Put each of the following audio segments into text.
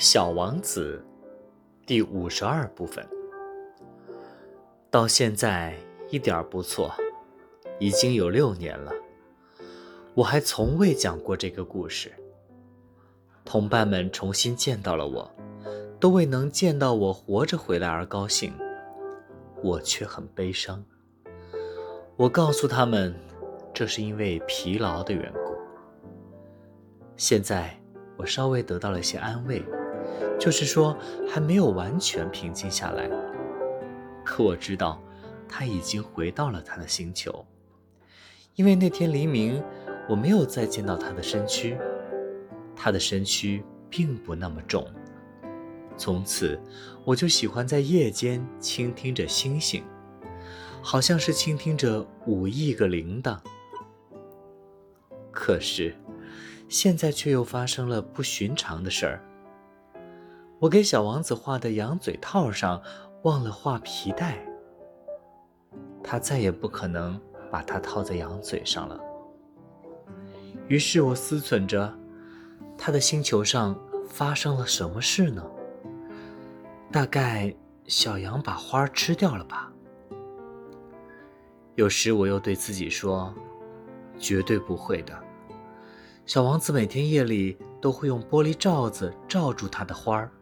小王子，第五十二部分。到现在一点不错，已经有六年了，我还从未讲过这个故事。同伴们重新见到了我，都为能见到我活着回来而高兴，我却很悲伤。我告诉他们，这是因为疲劳的缘故。现在我稍微得到了一些安慰。就是说，还没有完全平静下来。可我知道，他已经回到了他的星球，因为那天黎明，我没有再见到他的身躯。他的身躯并不那么重。从此，我就喜欢在夜间倾听着星星，好像是倾听着五亿个铃铛。可是，现在却又发生了不寻常的事儿。我给小王子画的羊嘴套上忘了画皮带，他再也不可能把它套在羊嘴上了。于是我思忖着，他的星球上发生了什么事呢？大概小羊把花吃掉了吧。有时我又对自己说，绝对不会的。小王子每天夜里都会用玻璃罩子罩住他的花儿。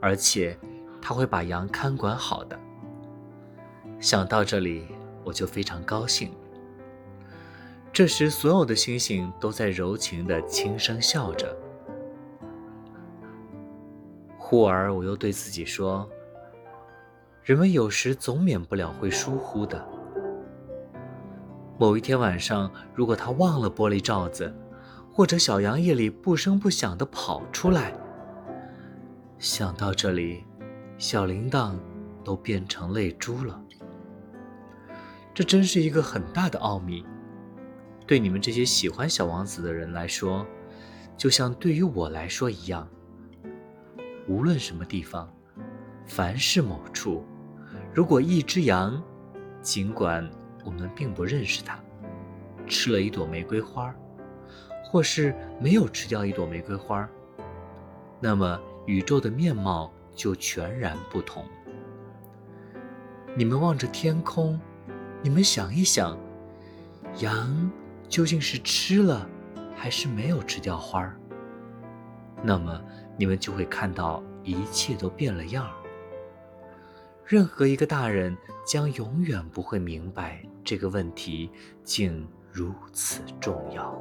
而且，他会把羊看管好的。想到这里，我就非常高兴。这时，所有的星星都在柔情地轻声笑着。忽而，我又对自己说：“人们有时总免不了会疏忽的。某一天晚上，如果他忘了玻璃罩子，或者小羊夜里不声不响地跑出来。”想到这里，小铃铛都变成泪珠了。这真是一个很大的奥秘，对你们这些喜欢小王子的人来说，就像对于我来说一样。无论什么地方，凡是某处，如果一只羊，尽管我们并不认识它，吃了一朵玫瑰花，或是没有吃掉一朵玫瑰花，那么。宇宙的面貌就全然不同。你们望着天空，你们想一想，羊究竟是吃了，还是没有吃掉花儿？那么你们就会看到一切都变了样儿。任何一个大人将永远不会明白这个问题竟如此重要。